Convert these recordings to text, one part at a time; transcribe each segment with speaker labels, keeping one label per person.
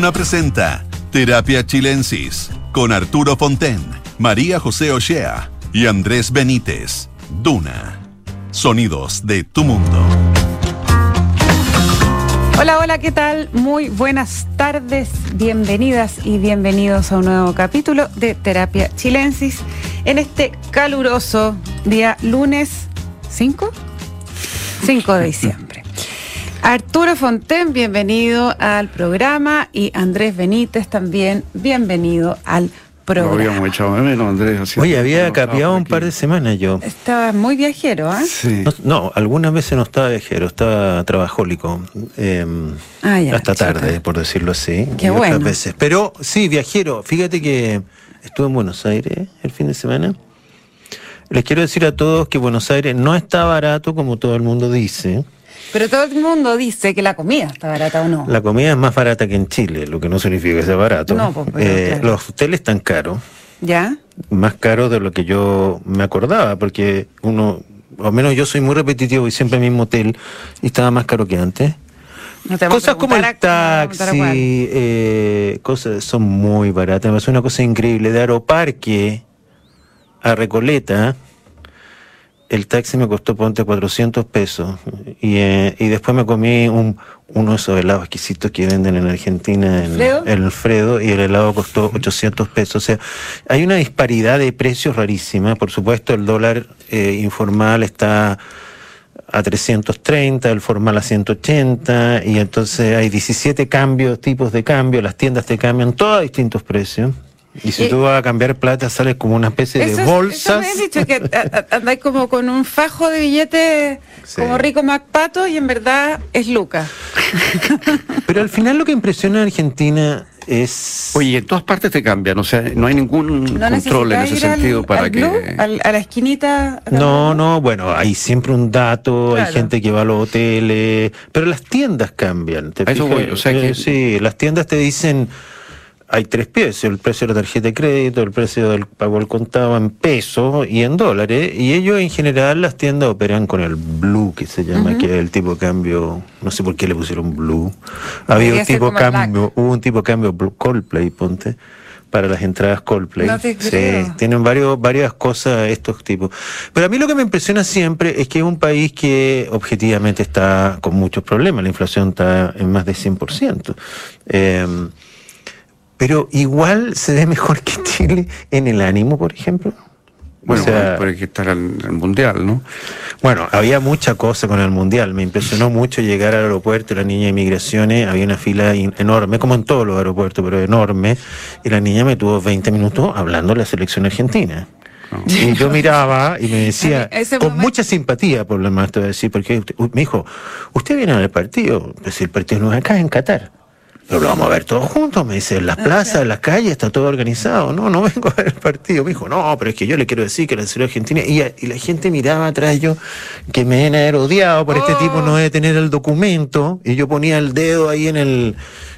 Speaker 1: Duna presenta Terapia Chilensis con Arturo Fonten, María José Ochea y Andrés Benítez. Duna. Sonidos de tu mundo.
Speaker 2: Hola, hola, ¿qué tal? Muy buenas tardes, bienvenidas y bienvenidos a un nuevo capítulo de Terapia Chilensis en este caluroso día lunes 5, 5 de diciembre. Arturo Fonten, bienvenido al programa y Andrés Benítez también, bienvenido al programa.
Speaker 3: Lo habíamos echado de menos, Andrés.
Speaker 4: Oye, había capeado un par de semanas yo.
Speaker 2: Estaba muy viajero, ¿ah?
Speaker 3: Sí.
Speaker 4: No, no, algunas veces no estaba viajero, estaba trabajólico. eh,
Speaker 2: Ah, ya,
Speaker 4: hasta tarde, por decirlo así.
Speaker 2: Qué
Speaker 4: y otras
Speaker 2: bueno.
Speaker 4: veces. Pero sí, viajero. Fíjate que estuve en Buenos Aires el fin de semana. Les quiero decir a todos que Buenos Aires no está barato como todo el mundo dice.
Speaker 2: Pero todo el mundo dice que la comida está barata o no.
Speaker 4: La comida es más barata que en Chile, lo que no significa que sea barato.
Speaker 2: No, pues, pero
Speaker 4: Eh,
Speaker 2: claro.
Speaker 4: Los hoteles están caros.
Speaker 2: ¿Ya?
Speaker 4: más caro de lo que yo me acordaba, porque uno, al menos yo soy muy repetitivo y siempre en el mismo hotel, y estaba más caro que antes.
Speaker 2: No
Speaker 4: Cosas como el
Speaker 2: a-
Speaker 4: taxi, eh, cosas son muy baratas. Me parece una cosa increíble. De Aeroparque a Recoleta, el taxi me costó, ponte, 400 pesos. Y, eh, y después me comí un, uno de esos helados exquisitos que venden en Argentina, en el Alfredo, y el helado costó 800 pesos. O sea, hay una disparidad de precios rarísima. Por supuesto, el dólar eh, informal está a 330, el formal a 180, y entonces hay 17 cambios, tipos de cambio, las tiendas te cambian todo a distintos precios. Y si tú vas a cambiar plata, sales como una especie
Speaker 2: Eso
Speaker 4: de bolsas.
Speaker 2: Eso me dicho que andáis como con un fajo de billetes
Speaker 4: Sí.
Speaker 2: como rico Macpato y en verdad es Luca.
Speaker 4: Pero al final lo que impresiona a Argentina es...
Speaker 3: Oye, en todas partes te cambian, o sea, no hay ningún
Speaker 2: ¿No
Speaker 3: control en ese
Speaker 2: ir al-
Speaker 3: sentido para
Speaker 2: al
Speaker 3: que...
Speaker 2: Blue? Al- a la esquinita. a
Speaker 4: No, no, bueno, hay siempre un dato,
Speaker 2: Claro.
Speaker 4: hay gente que va a los hoteles, pero las tiendas cambian. ¿te
Speaker 3: A eso
Speaker 4: fijas?
Speaker 3: voy, o sea
Speaker 4: Eh,
Speaker 3: que-
Speaker 4: Sí, las tiendas te dicen, hay tres precios, el precio de la tarjeta de crédito, el precio del pago al contado en pesos y en dólares, y ellos en general las tiendas operan con el blue, que se llama, que es el tipo de cambio, no sé por qué le pusieron blue. Había un tipo cambio, hubo un tipo de cambio blue, Coldplay, ponte, para las entradas Coldplay.
Speaker 2: No te
Speaker 4: Sí, tienen varios, varias cosas estos tipos. Pero a mí lo que me impresiona siempre es que es un país que objetivamente está con muchos problemas. La inflación está en más de 100%. Eh, pero igual se ve mejor que Chile en el ánimo, por ejemplo.
Speaker 3: Bueno,
Speaker 4: O sea,
Speaker 3: pero hay que estar en el mundial, ¿no?
Speaker 4: bueno, había mucha cosa con el Mundial. Me impresionó mucho llegar al aeropuerto, la niña de migraciones, había una fila in- enorme, como en todos los aeropuertos, pero enorme. Y la niña me tuvo 20 minutos hablando de la selección argentina. Y yo miraba y me decía, con
Speaker 2: momento-
Speaker 4: mucha simpatía, por lo más te voy a decir, porque usted- me dijo, ¿usted viene al partido? Pues el partido no es acá, es en Qatar. Pero lo vamos a ver todos juntos, me dice, en las plazas, en las calles, está todo organizado. No, no vengo a ver el partido. Me dijo, no, pero es que yo le quiero decir que la selección argentina. Y, y la gente miraba atrás yo, que me deben haber odiado por este tipo no debe tener el documento. Y yo ponía el dedo ahí en el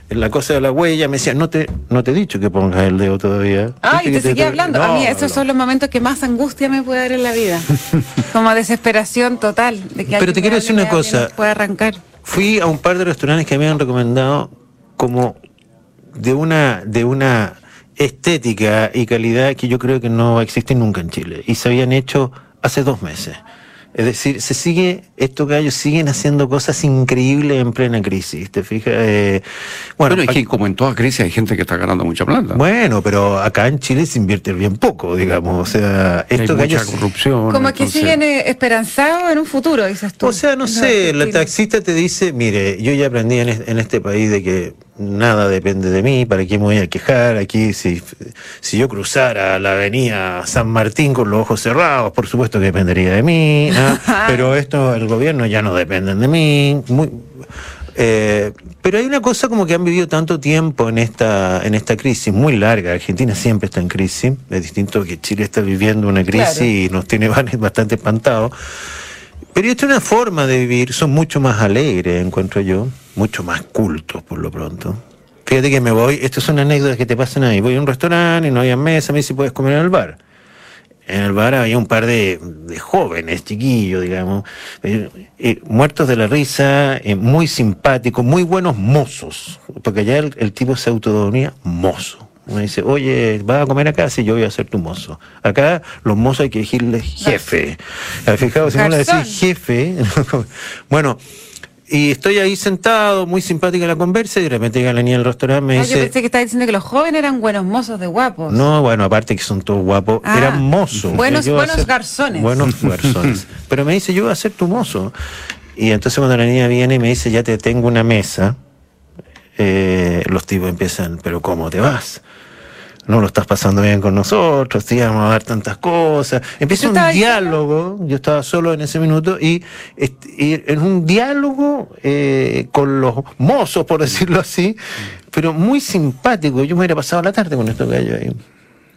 Speaker 4: en la cosa de la huella, me decía, no te, no te he dicho que pongas el dedo todavía.
Speaker 2: Ay,
Speaker 4: Viste
Speaker 2: te seguía hablando. a mí esos
Speaker 4: no.
Speaker 2: son los momentos que más angustia me puede dar en la vida. Como desesperación total. De que
Speaker 4: Pero te quiero decir una
Speaker 2: y y
Speaker 4: cosa.
Speaker 2: no pueda arrancar.
Speaker 4: Fui a un par de restaurantes que me habían recomendado como de una, de una estética y calidad que yo creo que no existe nunca en Chile. Y se habían hecho hace dos meses. Es decir, se sigue, estos gallos siguen haciendo cosas increíbles en plena crisis, ¿te fijas? Eh, bueno,
Speaker 3: Bueno, es
Speaker 4: aquí-
Speaker 3: que como en toda Grecia hay gente que está ganando mucha plata.
Speaker 4: bueno, pero acá en Chile se invierte bien poco, digamos. O sea,
Speaker 3: hay
Speaker 4: estos
Speaker 3: mucha
Speaker 4: gallos...
Speaker 3: corrupción.
Speaker 2: Como que
Speaker 3: entonces-
Speaker 2: siguen eh, esperanzados en un futuro, dices tú.
Speaker 4: O sea, no sé, la
Speaker 2: que-
Speaker 4: taxista te dice, mire, yo ya aprendí en este país de que nada depende de mí, ¿para qué me voy a quejar? Aquí, si, si yo cruzara la avenida San Martín con los ojos cerrados, por supuesto que dependería de mí, pero esto, el gobierno ya no dependen de mí. Muy, eh, pero hay una cosa como que han vivido tanto tiempo en esta, en esta crisis muy larga. Argentina siempre está en crisis. Es distinto que Chile está viviendo una crisis
Speaker 2: Claro.
Speaker 4: y nos tiene bastante espantados. Pero esta es una forma de vivir, son mucho más alegres, encuentro yo, mucho más cultos por lo pronto. Fíjate que me voy, estas son anécdotas que te pasan ahí, voy a un restaurante y no hay mesa, me dice, puedes comer en el bar. En el bar había un par de, de jóvenes, chiquillos, digamos, eh, eh, muertos de la risa, eh, muy simpáticos, muy buenos mozos, porque allá el, el tipo se autodomía mozo. Uno dice, oye, ¿vas a comer acá? Sí, yo voy a ser tu mozo. Acá los mozos hay que decirle jefe. ¿Has fijado? Si no le decís jefe, bueno, y estoy ahí sentado, muy simpática la conversa, y de repente llega la niña del restaurante me
Speaker 2: Ah, yo
Speaker 4: dice,
Speaker 2: pensé que estaba diciendo que los jóvenes eran buenos mozos de guapos.
Speaker 4: no, bueno, aparte que son todos guapos,
Speaker 2: Ah,
Speaker 4: eran mozos.
Speaker 2: buenos- buenos garzones.
Speaker 4: Buenos garzones. Pero me dice, yo voy a ser tu mozo. Y entonces cuando la niña viene y me dice, ya te tengo una mesa, eh, los tipos empiezan, pero ¿cómo te vas? No lo estás pasando bien con nosotros, te íbamos a dar tantas cosas. Empieza
Speaker 2: ¿Qué
Speaker 4: un diálogo, yo estaba solo en ese minuto, y, y en un diálogo eh, con los mozos, por decirlo así, pero muy simpático. Yo me hubiera pasado la tarde con estos gallos ahí.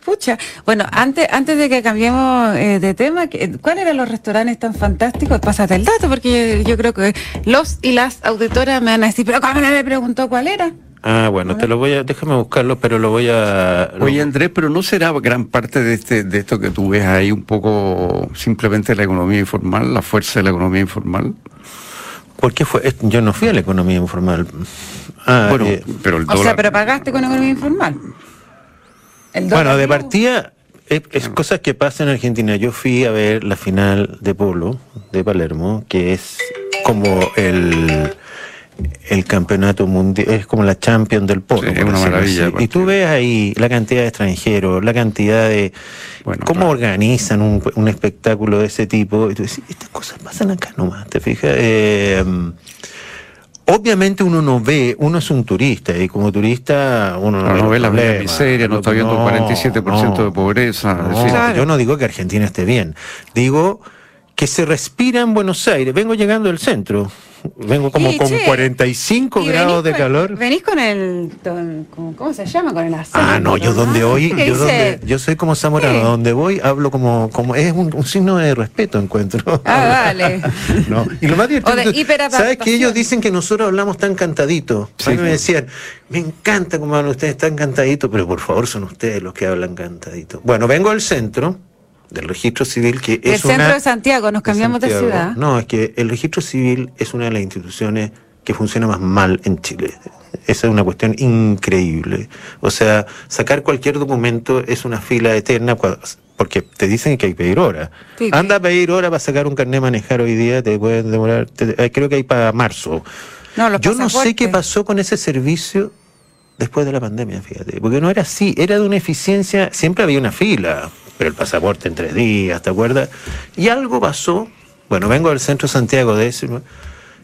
Speaker 2: Pucha. Bueno, antes, antes de que cambiemos eh, de tema, ¿qué- ¿cuáles eran los restaurantes tan fantásticos? Pásate el dato, porque yo, yo creo que los y las auditoras me van a decir, pero ¿cómo le preguntó cuál era?
Speaker 4: Ah, bueno, te lo voy a, déjame buscarlo, pero lo voy a. lo-
Speaker 3: Oye Andrés, pero ¿no será gran parte de este de esto que tú ves ahí un poco simplemente la economía informal, la fuerza de la economía informal?
Speaker 4: ¿Por qué fue? Yo no fui a la economía informal. Ah,
Speaker 3: bueno,
Speaker 4: eh,
Speaker 3: pero el
Speaker 2: O
Speaker 3: dólar...
Speaker 2: sea, pero pagaste con economía informal. El
Speaker 4: bueno, de partida, es, es cosas que pasan en Argentina. Yo fui a ver la final de polo de Palermo, que es como el el campeonato mundial, es como la champion del polo.
Speaker 3: Sí, es
Speaker 4: por
Speaker 3: una
Speaker 4: decirlo
Speaker 3: maravilla
Speaker 4: Y tú ves ahí la cantidad de extranjeros, la cantidad de...
Speaker 3: Bueno,
Speaker 4: cómo
Speaker 3: claro.
Speaker 4: organizan un, un espectáculo de ese tipo. Y tú dices, estas cosas pasan acá nomás, ¿te fijas? Eh, Obviamente uno no ve, uno es un turista y como turista uno no,
Speaker 3: No,
Speaker 4: ve,
Speaker 3: no ve
Speaker 4: problemas.
Speaker 3: miseria, no está viendo el 47% de pobreza,
Speaker 4: no.
Speaker 3: es decir-
Speaker 2: Claro.
Speaker 4: Yo no digo que Argentina esté bien, digo que se respira en Buenos Aires. Vengo llegando del centro, vengo como
Speaker 2: Y,
Speaker 4: con
Speaker 2: che,
Speaker 4: 45
Speaker 2: Y
Speaker 4: grados de
Speaker 2: con-
Speaker 4: calor.
Speaker 2: Venís con el. con- ¿Cómo se llama? Con el acento.
Speaker 4: Ah, no, yo donde voy,
Speaker 2: ¿Qué
Speaker 4: yo, donde, yo soy como Zamorano,
Speaker 2: Sí.
Speaker 4: donde voy hablo como, como es un, un signo de respeto encuentro.
Speaker 2: Ah, dale.
Speaker 4: No. Y lo más divertido,
Speaker 2: O de
Speaker 4: ¿sabes que ellos dicen que nosotros hablamos tan cantadito?
Speaker 3: Sí,
Speaker 4: a mí me decían, me encanta cómo hablan ustedes tan cantadito, pero por favor son ustedes los que hablan cantadito. Bueno, vengo al centro del registro civil que es
Speaker 2: centro
Speaker 4: una-
Speaker 2: de Santiago, nos cambiamos de
Speaker 4: Santiago.
Speaker 2: ciudad.
Speaker 4: No, es que el registro civil es una de las instituciones que funciona más mal en Chile. Esa es una cuestión increíble. O sea, sacar cualquier documento es una fila eterna porque te dicen que hay que pedir hora.
Speaker 2: Sí,
Speaker 4: Anda a pedir hora para sacar un carnet de manejar hoy día, te pueden demorar, te- eh, creo que hay para marzo.
Speaker 2: No,
Speaker 4: Yo no sé qué pasó con ese servicio después de la pandemia, fíjate, porque no era así, era de una eficiencia, siempre había una fila, pero el pasaporte en tres días, ¿te acuerdas? Y algo pasó, bueno, vengo del centro de Santiago de ese,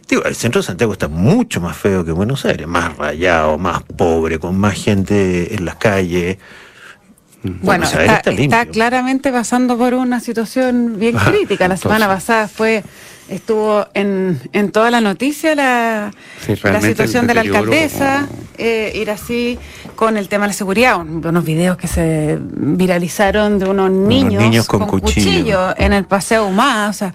Speaker 4: digo, el centro de Santiago está mucho más feo que Buenos Aires, más rayado, más pobre, con más gente en las calles.
Speaker 2: Bueno,
Speaker 4: Buenos Aires
Speaker 2: está,
Speaker 4: está
Speaker 2: claramente pasando por una situación bien crítica. La semana pasada fue estuvo en, en toda la noticia la,
Speaker 3: Sí,
Speaker 2: la situación
Speaker 3: el
Speaker 2: de la alcaldesa, eh, ir así con el tema de la seguridad, un- unos videos que se viralizaron de unos niños,
Speaker 4: niños con cuchillo.
Speaker 2: en el paseo Humada, o sea,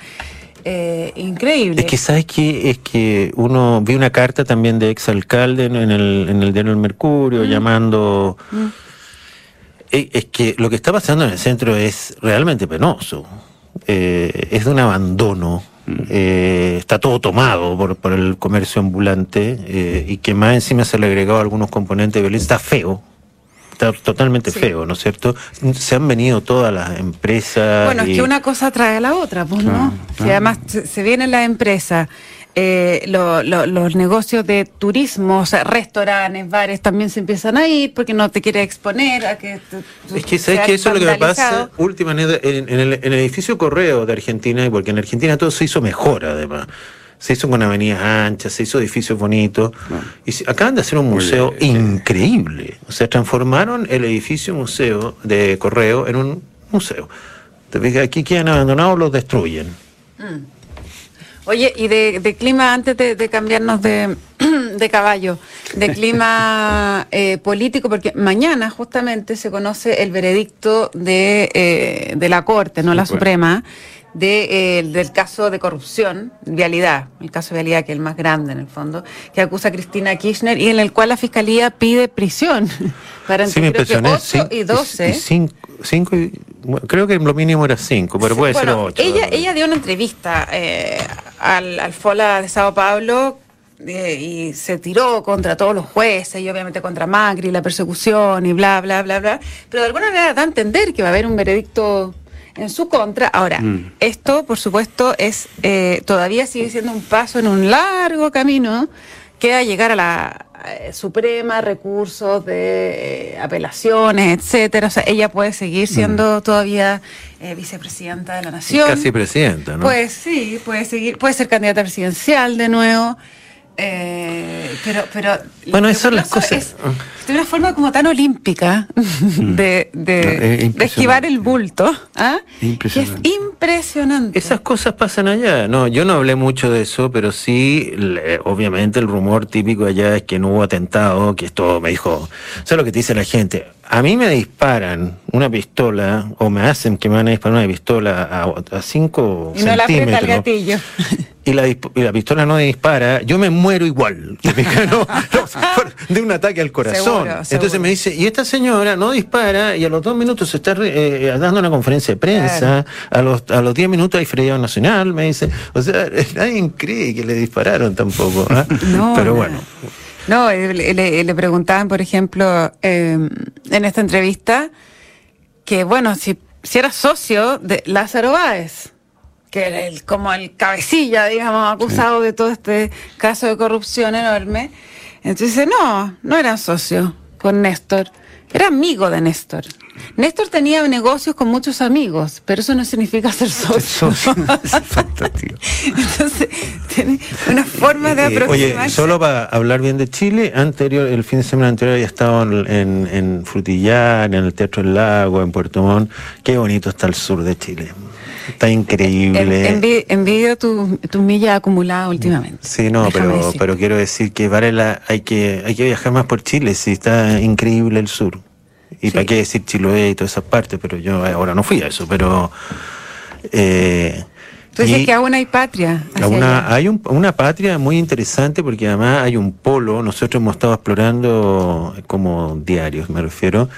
Speaker 2: eh, increíble.
Speaker 4: Es que sabes que es que uno vi una carta también de exalcalde en en el en el diario El Mercurio
Speaker 2: Mm.
Speaker 4: llamando Eh, es que lo que está pasando en el centro es realmente penoso. Eh, es de un abandono. Eh, está todo tomado por, por el comercio ambulante eh, y que más encima se le ha agregado algunos componentes de violencia. Está feo. Está totalmente
Speaker 2: Sí.
Speaker 4: feo, ¿no es cierto? Se han venido todas las empresas.
Speaker 2: Bueno, es que una cosa trae a la otra, pues, ¿no?
Speaker 3: Claro,
Speaker 2: Si además se, se vienen las empresas, eh, lo- lo- los negocios de turismo, o sea, restaurantes, bares, también se empiezan a ir porque no te quieres exponer a que... tu- tu-
Speaker 4: Es que sabes que eso es lo que me pasa, última en, en el, en el edificio Correo de Argentina, porque en Argentina todo se hizo mejor además. Se hizo con avenidas anchas, se hizo edificios bonitos. Y se- acaban de hacer un museo increíble. O sea, transformaron el edificio museo de Correo en un museo. Aquí quedan abandonados, los destruyen.
Speaker 2: Oye, y de, de clima, antes de, de cambiarnos de, de caballo, de clima eh, político, porque mañana justamente se conoce el veredicto de, eh, de la Corte, no la
Speaker 3: Suprema.
Speaker 2: Suprema, de, eh, del caso de corrupción, vialidad, el caso de vialidad que es el más grande en el fondo, que acusa a Cristina Kirchner y en el cual la Fiscalía pide prisión para
Speaker 4: Sí,
Speaker 2: entre creo que
Speaker 4: impresioné.
Speaker 2: 8 y
Speaker 4: Cin-
Speaker 2: 12.
Speaker 4: y cinco, cinco y- Bueno, creo que lo mínimo era cinco, pero puede ser ocho.
Speaker 2: Ella, ella dio una entrevista eh, al, al FOLA de Sao Paulo eh, y se tiró contra todos los jueces y obviamente contra Macri, la persecución y bla, bla, bla, bla. Pero de alguna manera da a entender que va a haber un veredicto en su contra. Ahora,
Speaker 3: Mm.
Speaker 2: esto, por supuesto, es eh, todavía sigue siendo un paso en un largo camino que a llegar a la eh, Suprema, recursos de eh, apelaciones, etcétera. O sea, ella puede seguir siendo todavía eh, vicepresidenta de la Nación.
Speaker 4: Casi presidenta, ¿no?
Speaker 2: Pues sí, puede seguir, puede ser candidata presidencial de nuevo. Eh, pero, pero
Speaker 4: Bueno, son las cosas.
Speaker 2: es de una forma como tan olímpica de, de-
Speaker 3: No,
Speaker 2: de esquivar el bulto, ¿ah?
Speaker 3: Impresionante.
Speaker 2: Que es impresionante.
Speaker 4: Esas cosas pasan allá. No, yo no hablé mucho de eso, pero sí, le- obviamente el rumor típico allá es que no hubo atentado, que esto me dijo, ¿sabes lo que te dice la gente? A mí me disparan una pistola, o me hacen que me van a disparar una pistola a, a cinco
Speaker 2: y no le aprieta el
Speaker 4: centímetros.
Speaker 2: gatillo.
Speaker 4: y la, y la pistola no dispara, yo me muero igual. No, no, de un ataque al corazón.
Speaker 2: Seguro,
Speaker 4: Entonces
Speaker 2: seguro.
Speaker 4: me dice, y esta señora no dispara y a los dos minutos se está re- eh, dando una conferencia de prensa, a los a los diez minutos hay feriado nacional, me dice. O sea, nadie cree que le dispararon tampoco. ¿ah?
Speaker 2: No,
Speaker 4: Pero
Speaker 2: no.
Speaker 4: bueno.
Speaker 2: No, eh, le, le- le preguntaban, por ejemplo, eh, en esta entrevista, que bueno, si, si era socio de Lázaro Báez, que era el, como el cabecilla, digamos, acusado de todo este caso de corrupción enorme. Entonces no, no era socio con Néstor, era amigo de Néstor. Néstor tenía negocios con muchos amigos, pero eso no significa ser socio.
Speaker 3: Fantástico.
Speaker 2: Entonces, tiene una forma de
Speaker 4: Eh,
Speaker 2: aproximarse.
Speaker 4: oye, solo para hablar bien de Chile, anterior, el fin de semana anterior había estado en, Frutillar, en el Teatro del Lago, en Puerto Montt. Qué bonito está el sur de Chile. Está increíble.
Speaker 2: En- envi- envidio tu, tu milla acumulada últimamente.
Speaker 4: Sí, no,
Speaker 2: Déjame
Speaker 4: pero,
Speaker 2: decir.
Speaker 4: pero quiero decir que vale la, hay que hay que viajar más por Chile, sí, está increíble el sur. Y
Speaker 2: Sí.
Speaker 4: para qué decir Chiloé y todas esas partes, pero yo ahora no fui a eso, pero... Eh,
Speaker 2: dices
Speaker 4: y-
Speaker 2: que aún hay patria.
Speaker 4: una, hay un- una patria muy interesante porque además hay un polo, nosotros hemos estado explorando como diarios, me refiero,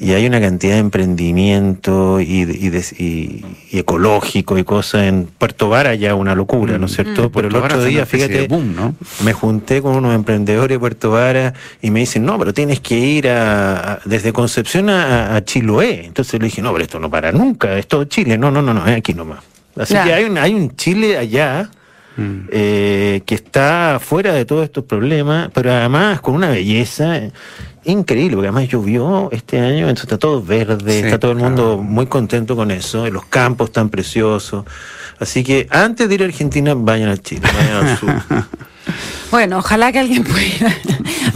Speaker 4: y hay una cantidad de emprendimiento y, de- y, de- y- y ecológico y cosas en Puerto Vara ya una locura, ¿no es cierto? Pero el otro día, fíjate,
Speaker 3: de boom, ¿no?
Speaker 4: me junté con unos emprendedores de Puerto Vara y me dicen, no, pero tienes que ir a, a- desde Concepción a, a Chiloé. Entonces le dije, no, pero esto no para nunca, es todo Chile. No, no, no, no, es aquí nomás. Así
Speaker 2: Ya.
Speaker 4: que hay un, hay un Chile allá
Speaker 3: Mm.
Speaker 4: eh, que está fuera de todos estos problemas, pero además con una belleza increíble, porque además llovió este año, entonces está todo verde,
Speaker 3: Sí,
Speaker 4: está todo el mundo
Speaker 3: claro.
Speaker 4: muy contento con eso, y los campos están preciosos. Así que antes de ir a Argentina, vayan a Chile, vayan al sur.
Speaker 2: Bueno, ojalá que alguien pueda ir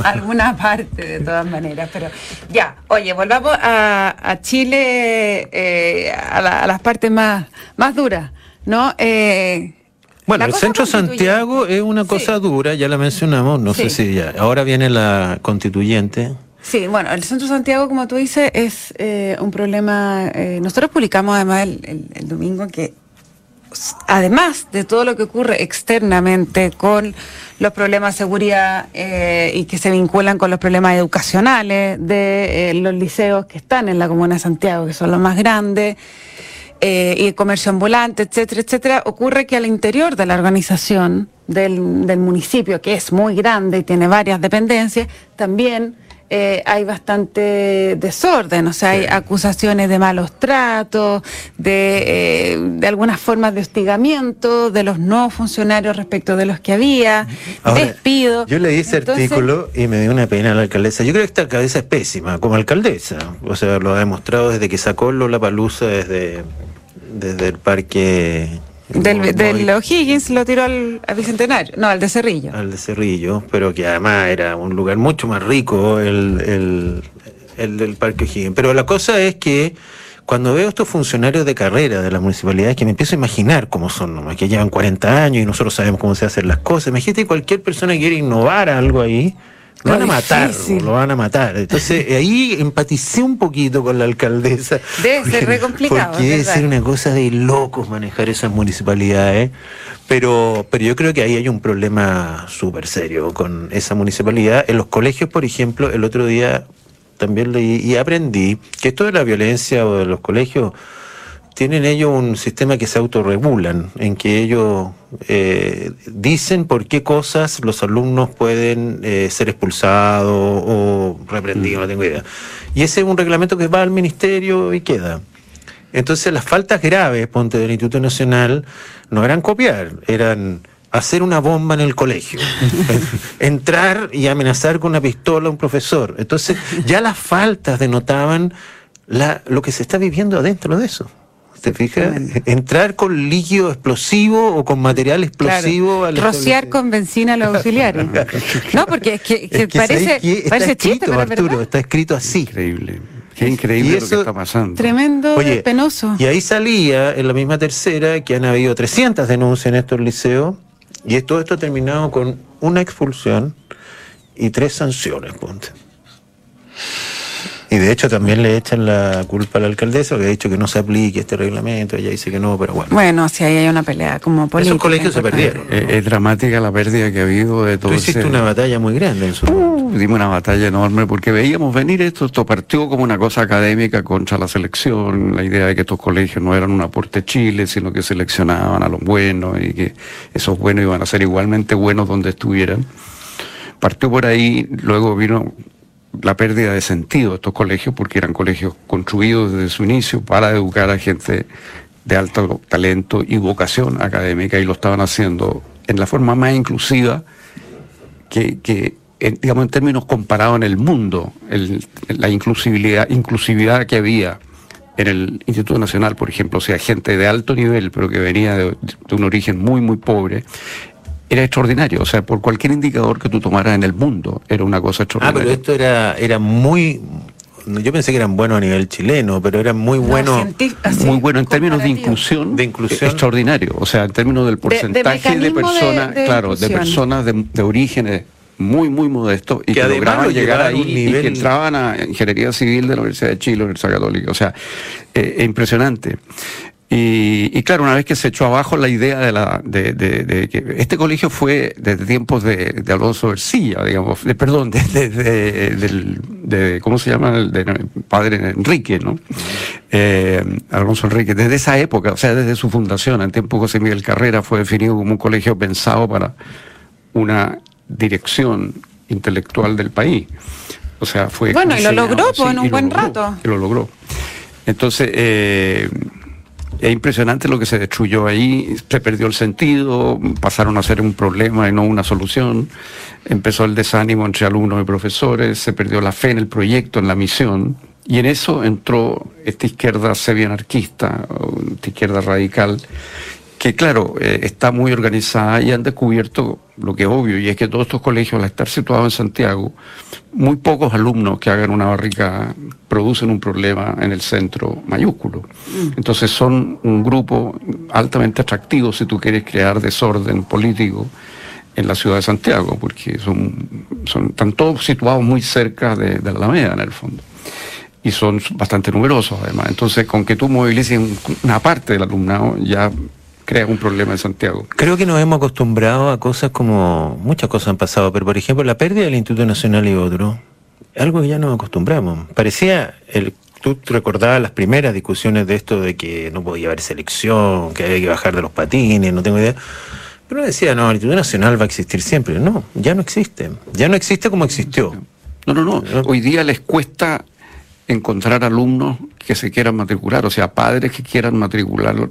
Speaker 2: a alguna parte de todas maneras, pero ya, oye, volvamos a, a Chile, eh, a, la- a las partes más, más duras, ¿no? Eh,
Speaker 4: Bueno,
Speaker 2: la
Speaker 4: el centro. Santiago es una cosa
Speaker 2: Sí.
Speaker 4: dura, ya la mencionamos, no sé si ya. Ahora viene la constituyente.
Speaker 2: Sí, bueno, el Centro Santiago, como tú dices, es eh, un problema. eh, nosotros publicamos además el, el- el domingo que, además de todo lo que ocurre externamente con los problemas de seguridad eh, y que se vinculan con los problemas educacionales de eh, los liceos que están en la Comuna de Santiago, que son los más grandes, eh, y comercio ambulante, etcétera, etcétera, ocurre que al interior de la organización del, del municipio, que es muy grande y tiene varias dependencias, también eh, hay bastante desorden, o sea, hay acusaciones de malos tratos, de, eh, de algunas formas de hostigamiento de los nuevos funcionarios respecto de los que había,
Speaker 4: Ahora,
Speaker 2: despido.
Speaker 4: Yo leí ese
Speaker 2: Entonces,
Speaker 4: artículo y me dio una pena a la alcaldesa. Yo creo que esta alcaldesa es pésima, como alcaldesa. O sea, lo ha demostrado desde que sacó Lola Palusa desde, desde el parque.
Speaker 2: Del,
Speaker 4: Mo-
Speaker 2: del
Speaker 4: Movi-
Speaker 2: O'Higgins lo tiró al, al Bicentenario, no, al de Cerrillo.
Speaker 4: al de Cerrillo, pero que además era un lugar mucho más rico el, el, el del Parque O'Higgins. Pero la cosa es que cuando veo estos funcionarios de carrera de las municipalidades, que me empiezo a imaginar cómo son nomás, que llevan 40 años y nosotros sabemos cómo se hacen las cosas. Imagínate cualquier persona que quiere innovar algo ahí. Lo van a matar, lo van a matar. Entonces ahí empaticé un poquito con la alcaldesa.
Speaker 2: Debe ser re complicado,
Speaker 4: Porque debe ser una cosa de locos manejar esas municipalidades. Pero, pero yo creo que ahí hay un problema súper serio con esa municipalidad. En los colegios, por ejemplo, el otro día también leí y aprendí que esto de la violencia o de los colegios tienen ellos un sistema que se autorregulan, en que ellos eh, dicen por qué cosas los alumnos pueden eh, ser expulsados o reprendidos, no tengo idea. Y ese es un reglamento que va al ministerio y queda. Entonces las faltas graves, ponte del Instituto Nacional, no eran copiar, eran hacer una bomba en el colegio, entrar y amenazar con una pistola a un profesor. Entonces ya las faltas denotaban la, lo que se está viviendo adentro de eso. ¿Te fijas? Entrar con líquido explosivo o con material explosivo.
Speaker 2: al Rociar con benzina a los auxiliares. no, porque es que,
Speaker 4: Es que
Speaker 2: parece,
Speaker 4: ¿sabes qué? está
Speaker 2: parece
Speaker 4: escrito,
Speaker 2: chiste, pero
Speaker 4: Arturo,
Speaker 2: verdad.
Speaker 4: está escrito así.
Speaker 3: Increíble. Qué increíble lo que está pasando.
Speaker 2: Tremendo,
Speaker 4: Oye,
Speaker 2: penoso.
Speaker 4: Y ahí salía en la misma tercera que han habido 300 denuncias en estos liceos y todo esto ha terminado con una expulsión y tres sanciones, ponte. Y de hecho también le echan la culpa a la alcaldesa que ha dicho que no se aplique este reglamento, ella dice que no, pero bueno.
Speaker 2: Bueno, si ahí hay una pelea como política.
Speaker 4: Esos colegios se perdieron.
Speaker 3: Eh, es dramática la pérdida que ha habido de todo
Speaker 4: Tú hiciste
Speaker 3: ese-
Speaker 4: una batalla muy grande en su
Speaker 3: Uh, dimos una batalla enorme porque veíamos venir esto, esto partió como una cosa académica contra la selección, la idea de que estos colegios no eran un aporte Chile, sino que seleccionaban a los buenos y que esos buenos iban a ser igualmente buenos donde estuvieran. Partió por ahí, luego vino la pérdida de sentido de estos colegios porque eran colegios construidos desde su inicio para educar a gente de alto talento y vocación académica y lo estaban haciendo en la forma más inclusiva que, en, digamos, en términos comparados en el mundo, la inclusividad, inclusividad que había en el Instituto Nacional, por ejemplo, o sea, gente de alto nivel, pero que venía de un origen muy, muy pobre, era extraordinario. O sea, por cualquier indicador que tú tomaras en el mundo, era una cosa
Speaker 4: Ah,
Speaker 3: extraordinaria.
Speaker 4: pero esto era, era muy... Yo pensé que eran buenos a nivel chileno, pero eran muy
Speaker 2: No,
Speaker 4: buenos...
Speaker 3: muy bueno en términos de inclusión,
Speaker 4: De inclusión.
Speaker 3: extraordinario. O sea, en términos del
Speaker 2: de
Speaker 3: porcentaje de, personas,
Speaker 2: de
Speaker 3: claro, de personas de, de orígenes muy, muy modestos y
Speaker 4: Que
Speaker 3: que, lograban
Speaker 4: lo
Speaker 3: llegar ahí
Speaker 4: un
Speaker 3: y
Speaker 4: nivel-
Speaker 3: que entraban a ingeniería civil de la Universidad de Chile, Universidad Católica. O sea, eh, es impresionante. Y, y claro, una vez que se echó abajo la idea de, la, de, de- de que este colegio fue desde tiempos de, Alonso Ercilla, digamos, de, perdón, de, ¿cómo se llama? El de padre Enrique, ¿no? Eh, Alonso Enrique, desde esa época, o sea, desde su fundación, en tiempo José Miguel Carrera, fue definido como un colegio pensado para una dirección intelectual del país. O sea, fue.
Speaker 2: Bueno, y lo logró,
Speaker 3: así,
Speaker 2: pues, en un
Speaker 3: lo
Speaker 2: buen
Speaker 3: logró,
Speaker 2: rato.
Speaker 3: y lo logró. Entonces, eh, es impresionante lo que se destruyó ahí, se perdió el sentido, pasaron a ser un problema y no una solución, empezó el desánimo entre alumnos y profesores, se perdió la fe en el proyecto, en la misión, y en eso entró esta izquierda semi-anarquista, esta izquierda radical, que claro, eh, está muy organizada y han descubierto lo que es obvio, y es que todos estos colegios, al estar situados en Santiago, muy pocos alumnos que hagan una barrica producen un problema en el centro mayúsculo. Entonces son un grupo altamente atractivo si tú quieres crear desorden político en la ciudad de Santiago, porque son, son están todos situados muy cerca de, de la Alameda en el fondo y son bastante numerosos además. Entonces, con que tú movilices un- una parte del alumnado, ya creas un problema en Santiago.
Speaker 4: Creo que nos hemos acostumbrado a cosas como muchas cosas han pasado, pero por ejemplo la pérdida del Instituto Nacional y otro, algo que ya nos acostumbramos. Parecía, el, tú recordabas las primeras discusiones de esto de que no podía haber selección, que había que bajar de los patines, no tengo idea. Pero uno decía, no, el Instituto Nacional va a existir siempre. No, ya no existe. Ya no existe como existió.
Speaker 3: No, no, no. Hoy día les cuesta encontrar alumnos que se quieran matricular, o sea, padres que quieran matricular.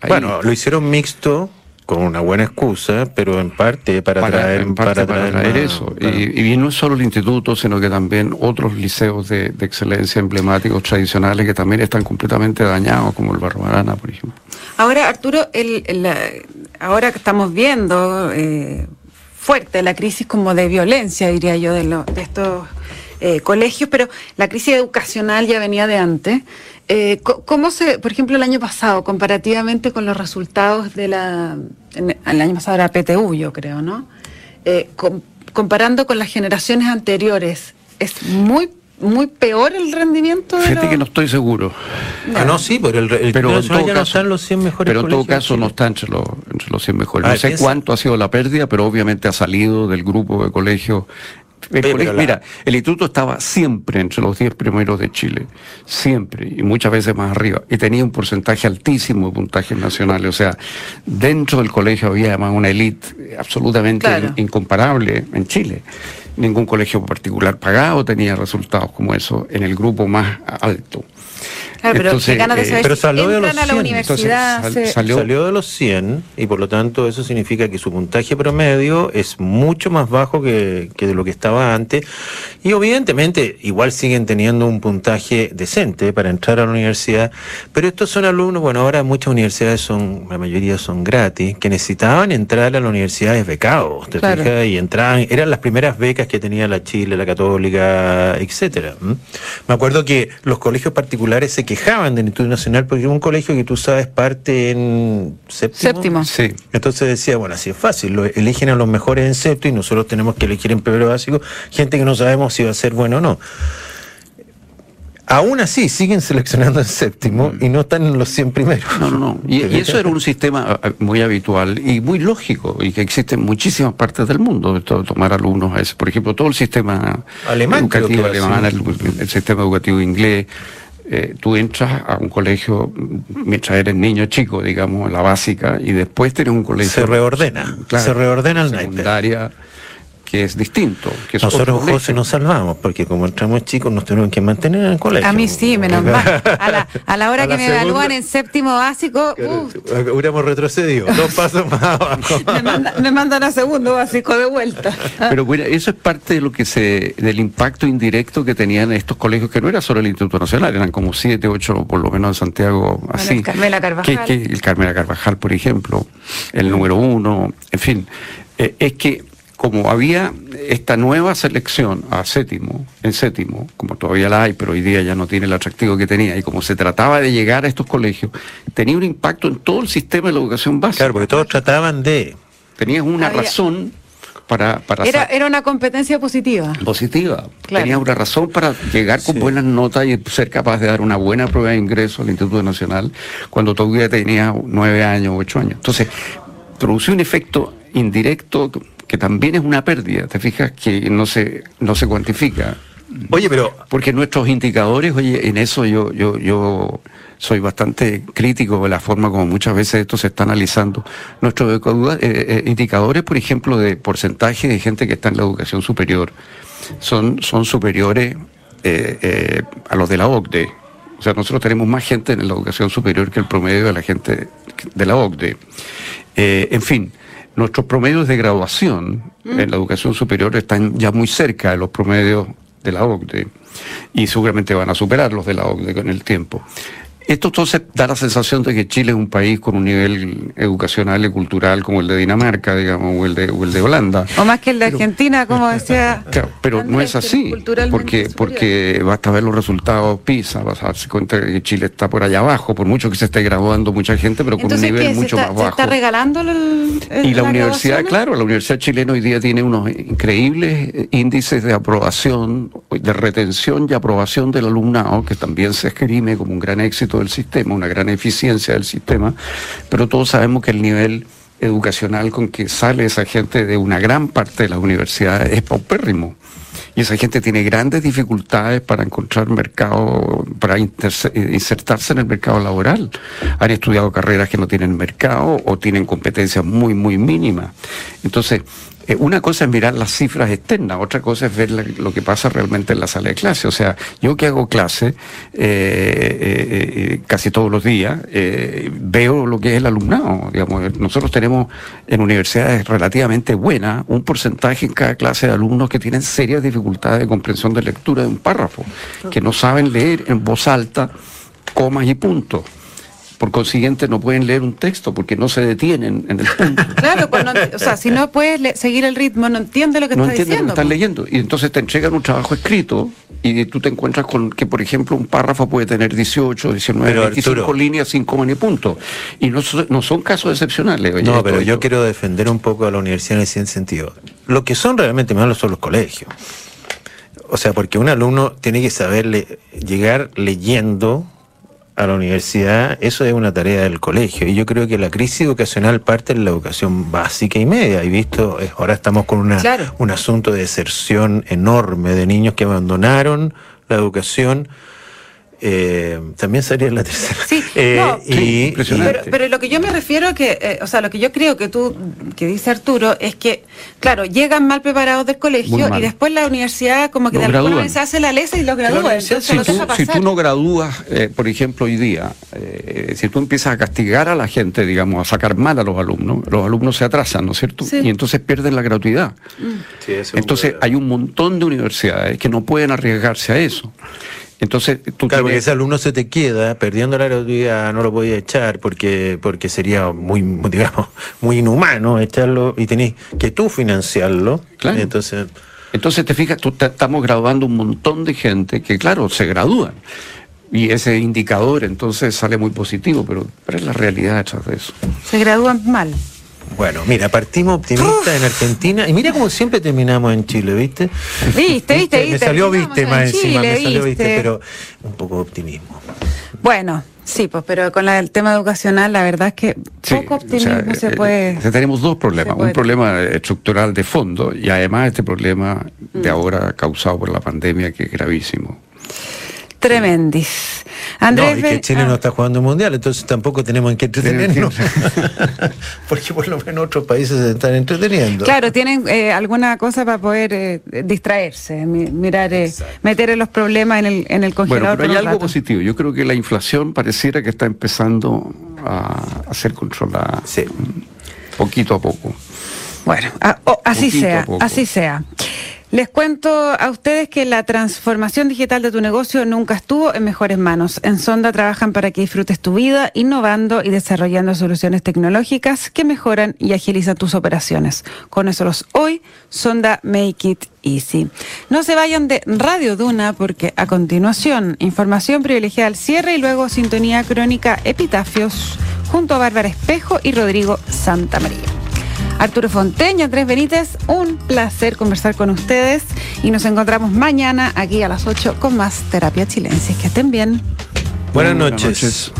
Speaker 3: Ahí.
Speaker 4: Bueno, lo hicieron mixto con una buena excusa, pero en parte para, traer,
Speaker 3: en parte para traer
Speaker 4: más-
Speaker 3: eso.
Speaker 4: claro.
Speaker 3: Y, y no es solo el instituto, sino que también otros liceos de, de excelencia emblemáticos tradicionales que también están completamente dañados, como el Barbarana, por ejemplo.
Speaker 2: Ahora, Arturo, el, el, la- ahora que estamos viendo eh, fuerte la crisis como de violencia, diría yo, de, lo- de estos eh, colegios, pero la crisis educacional ya venía de antes. Eh, ¿Cómo se, por ejemplo, el año pasado, comparativamente con los resultados de la, en- el año pasado era PTU, yo creo, ¿no? Eh, com- comparando con las generaciones anteriores, ¿es muy, muy peor el rendimiento de
Speaker 3: Fíjate
Speaker 2: los-
Speaker 3: que no estoy seguro.
Speaker 4: Ah, no, sí, pero el, el
Speaker 3: pero en todo
Speaker 4: ya no
Speaker 3: caso,
Speaker 4: están los 100 mejores
Speaker 3: pero en todo caso no está entre los, entre los 100 mejores.
Speaker 4: Ah,
Speaker 3: No sé
Speaker 4: piensa-
Speaker 3: cuánto ha sido la pérdida, pero obviamente ha salido del grupo de colegios El
Speaker 4: Pero
Speaker 3: colegio-
Speaker 4: la-
Speaker 3: Mira, el instituto estaba siempre entre los 10 primeros de Chile, siempre, y muchas veces más arriba, y tenía un porcentaje altísimo de puntajes nacionales, o sea, dentro del colegio había además una élite absolutamente
Speaker 2: Claro.
Speaker 3: incomparable en Chile. Ningún colegio particular pagado tenía resultados como eso en el grupo más alto.
Speaker 2: Claro, pero
Speaker 3: Entonces,
Speaker 2: qué ganas de saber
Speaker 4: pero
Speaker 2: si
Speaker 4: salió de los
Speaker 2: a la
Speaker 4: 100,
Speaker 2: universidad.
Speaker 3: entonces
Speaker 2: se-
Speaker 3: salió-
Speaker 4: Salió de los 100 y por lo tanto eso significa que su puntaje promedio es mucho más bajo que, que de lo que estaba antes y evidentemente igual siguen teniendo un puntaje decente para entrar a la universidad, pero estos son alumnos, bueno ahora muchas universidades son, la mayoría son gratis, que necesitaban entrar a las universidades becados, ¿te
Speaker 2: Claro.
Speaker 4: fijas? Y entraban, eran las primeras becas que tenía la Chile, la Católica, etcétera. Me acuerdo que los colegios particulares se quejaban del Instituto Nacional porque un colegio que tú sabes parte en séptimo.
Speaker 2: Séptimo.
Speaker 3: Sí.
Speaker 4: Entonces decía, bueno, así es fácil, lo eligen a los mejores en séptimo y nosotros tenemos que elegir en primero básico gente que no sabemos si va a ser bueno o no. Aún así, siguen seleccionando en séptimo y no están en los 100 primeros.
Speaker 3: No, no, no. Y, eso era un sistema muy habitual y muy lógico y que existe en muchísimas partes del mundo, de to- tomar alumnos a ese. Por ejemplo, todo el sistema
Speaker 4: Alemán,
Speaker 3: educativo alemán, el sistema educativo inglés. Eh, tú entras a un colegio mientras eres niño chico, digamos, en la básica, y después tienes un colegio.
Speaker 4: Se reordena, se reordena el naipe.
Speaker 3: Que es distinto. Que es otro
Speaker 4: Nosotros. José, nos salvamos porque como entramos chicos nos tuvieron que mantener en el colegio.
Speaker 2: A mí sí, menos mal. A la, a la hora
Speaker 4: A
Speaker 2: que
Speaker 4: la
Speaker 2: me
Speaker 4: segunda-
Speaker 2: evalúan en séptimo básico, uh,
Speaker 4: Hubiéramos retrocedido, dos pasos más abajo.
Speaker 2: me, manda- me mandan a segundo básico de vuelta.
Speaker 3: Pero bueno, eso es parte de lo que se, del impacto indirecto que tenían estos colegios, que no era solo el Instituto Nacional, eran como siete, ocho, por lo menos en Santiago, así.
Speaker 2: el Carmela Carvajal.
Speaker 3: Que, que el Carmela Carvajal, por ejemplo, el número uno, en fin. Eh, es que como había esta nueva selección a séptimo, en séptimo, como todavía la hay, pero hoy día ya no tiene el atractivo que tenía, y como se trataba de llegar a estos colegios, tenía un impacto en todo el sistema de la educación básica.
Speaker 4: Claro, porque todos trataban de...
Speaker 3: Tenías una
Speaker 2: Había-
Speaker 3: razón para, para
Speaker 2: Era, era una competencia positiva.
Speaker 3: positiva.
Speaker 2: Claro.
Speaker 3: Tenía una razón para llegar con
Speaker 4: Sí.
Speaker 3: buenas notas y ser capaz de dar una buena prueba de ingreso al Instituto Nacional cuando todavía tenía nueve años, ocho años. Entonces, produció un efecto indirecto que también es una pérdida, te fijas que no se, no se cuantifica.
Speaker 4: Oye, pero
Speaker 3: Porque nuestros indicadores, oye, en eso yo, yo, yo soy bastante crítico de la forma como muchas veces esto se está analizando. Nuestros eh, eh, indicadores, por ejemplo, de porcentaje de gente que está en la educación superior, son, son superiores eh, eh, a los de la OCDE. O sea, nosotros tenemos más gente en la educación superior que el promedio de la gente de la OCDE. En fin, nuestros promedios de graduación en la educación superior están ya muy cerca de los promedios de la OCDE y seguramente van a superar los de la OCDE con el tiempo. Esto entonces da la sensación de que Chile es un país con un nivel educacional y cultural como el de Dinamarca, digamos, o el de, o el de Holanda.
Speaker 2: O más que el de Argentina, como decía.
Speaker 3: Claro, pero no es así, porque, porque basta ver los resultados PISA, vas a darse cuenta que Chile está por allá abajo, por mucho que se esté graduando mucha gente, pero con un nivel
Speaker 2: ¿qué? ¿Se
Speaker 3: mucho
Speaker 2: está,
Speaker 3: más
Speaker 2: se
Speaker 3: bajo.
Speaker 2: está regalando el, el-
Speaker 3: Y la
Speaker 2: las
Speaker 3: universidad, claro, la universidad chilena hoy día tiene unos increíbles eh, índices de aprobación, de retención y aprobación del alumnado, que también se esgrime como un gran éxito del sistema, una gran eficiencia del sistema, pero todos sabemos que el nivel educacional con que sale esa gente de una gran parte de las universidades es paupérrimo. Y esa gente tiene grandes dificultades para encontrar mercado, para eh, insertarse en el mercado laboral. Han estudiado carreras que no tienen mercado o tienen competencias muy, muy mínimas. Entonces, eh, una cosa es mirar las cifras externas, otra cosa es ver lo que pasa realmente en la sala de clase. O sea, yo que hago clase eh, eh, casi todos los días, veo lo que es el alumnado. Digamos, nosotros tenemos en universidades relativamente buenas un porcentaje en cada clase de alumnos que tienen serias dificultades de comprensión de lectura de un párrafo, que no saben leer en voz alta comas y puntos. Por consiguiente, no pueden leer un texto porque no se detienen en el punto.
Speaker 2: Claro, pues no- o sea, si no puedes le- seguir el ritmo, no entiende lo que
Speaker 3: no
Speaker 2: está
Speaker 3: entienden lo que están
Speaker 2: pues.
Speaker 3: leyendo. Y entonces te entregan un trabajo escrito y tú te encuentras con que, por ejemplo, un párrafo puede tener 18, 19,
Speaker 4: Pero,
Speaker 3: 25
Speaker 4: Arturo.
Speaker 3: líneas sin coma ni punto. Y no, son- no son casos excepcionales. oye,
Speaker 4: No, pero yo
Speaker 3: esto-
Speaker 4: quiero defender un poco a la universidad en ese sentido. Lo que son realmente malos son los colegios. O sea, porque un alumno tiene que saber le- llegar leyendo a la universidad, eso es una tarea del colegio. Y yo creo que la crisis educacional parte de la educación básica y media. Y visto, eh, ahora estamos con una,
Speaker 2: Claro.
Speaker 4: un asunto de deserción enorme de niños que abandonaron la educación. Eh, también sería en la tercera.
Speaker 2: Sí,
Speaker 4: Eh,
Speaker 2: no,
Speaker 4: y-.
Speaker 2: Pero, pero lo que yo me refiero que, eh, o sea, lo que yo creo que tú, que dice Arturo, es que, claro, llegan mal preparados del colegio y después la universidad como que
Speaker 3: Los
Speaker 2: de alguna
Speaker 3: gradúan.
Speaker 2: vez se hace la lesa y los gradúa. Entonces
Speaker 3: Si
Speaker 2: lo
Speaker 3: tú, si tú no gradúas, eh, por ejemplo, hoy día, eh, si tú empiezas a castigar a la gente, digamos, a sacar mal a los alumnos, los alumnos se atrasan, ¿no es cierto?
Speaker 2: Sí.
Speaker 3: Y entonces pierden la gratuidad.
Speaker 4: Sí, un
Speaker 3: Entonces hay un montón de universidades que no pueden arriesgarse a eso. Entonces tú
Speaker 4: Claro, porque
Speaker 3: tienes-
Speaker 4: ese alumno se te queda perdiendo la gratuidad, no lo podías echar porque porque sería muy, digamos, muy inhumano echarlo y tenés que tú financiarlo.
Speaker 3: Claro.
Speaker 4: Entonces,
Speaker 3: Entonces te fijas, tú te- estamos graduando un montón de gente que, claro, se gradúan. Y ese indicador entonces sale muy positivo, pero, pero es la realidad detrás de eso.
Speaker 2: Se gradúan mal.
Speaker 4: Bueno, mira, partimos optimistas en Argentina y mira como siempre terminamos en Chile, ¿viste?
Speaker 2: Viste, viste,
Speaker 4: Me
Speaker 2: viste.
Speaker 4: salió
Speaker 2: terminamos
Speaker 4: viste
Speaker 2: en
Speaker 4: más encima,
Speaker 2: Chile,
Speaker 4: me salió viste,
Speaker 2: viste.
Speaker 4: pero un poco de optimismo.
Speaker 2: Bueno, sí, pues, pero con la- el tema educacional, la verdad es que
Speaker 3: Sí,
Speaker 2: poco
Speaker 3: o
Speaker 2: optimismo
Speaker 3: sea,
Speaker 2: se
Speaker 3: eh,
Speaker 2: puede.
Speaker 3: eh, tenemos dos problemas. Un problema estructural de fondo y además este problema
Speaker 2: Mm.
Speaker 3: de ahora causado por la pandemia que es gravísimo.
Speaker 2: Tremendis. Andrés
Speaker 4: no, y que Chile
Speaker 2: ah,
Speaker 4: no está jugando un mundial, entonces tampoco tenemos en qué entretenernos. Porque por lo menos otros países se están entreteniendo.
Speaker 2: Claro, tienen eh, alguna cosa para poder eh, distraerse, mi- mirar, eh, meter los problemas en el, en el
Speaker 3: Bueno,
Speaker 2: congelador.
Speaker 3: pero hay algo
Speaker 2: rato.
Speaker 3: positivo. Yo creo que la inflación pareciera que está empezando a, a ser controlada
Speaker 4: Sí.
Speaker 3: poquito a poco.
Speaker 2: Bueno, a- o- así sea, así sea. Les cuento a ustedes que la transformación digital de tu negocio nunca estuvo en mejores manos. En Sonda trabajan para que disfrutes tu vida, innovando y desarrollando soluciones tecnológicas que mejoran y agilizan tus operaciones. Conócelos hoy, Sonda Make It Easy. No se vayan de Radio Duna porque a continuación, información privilegiada al cierre y luego sintonía crónica Epitafios junto a Bárbara Espejo y Rodrigo Santamaría. Arturo Fonteña, Andrés Benítez, un placer conversar con ustedes y nos encontramos mañana aquí a las 8 con más Terapia Chilensis. Que estén bien.
Speaker 4: Buenas
Speaker 3: Buenas
Speaker 4: noches.
Speaker 3: noches.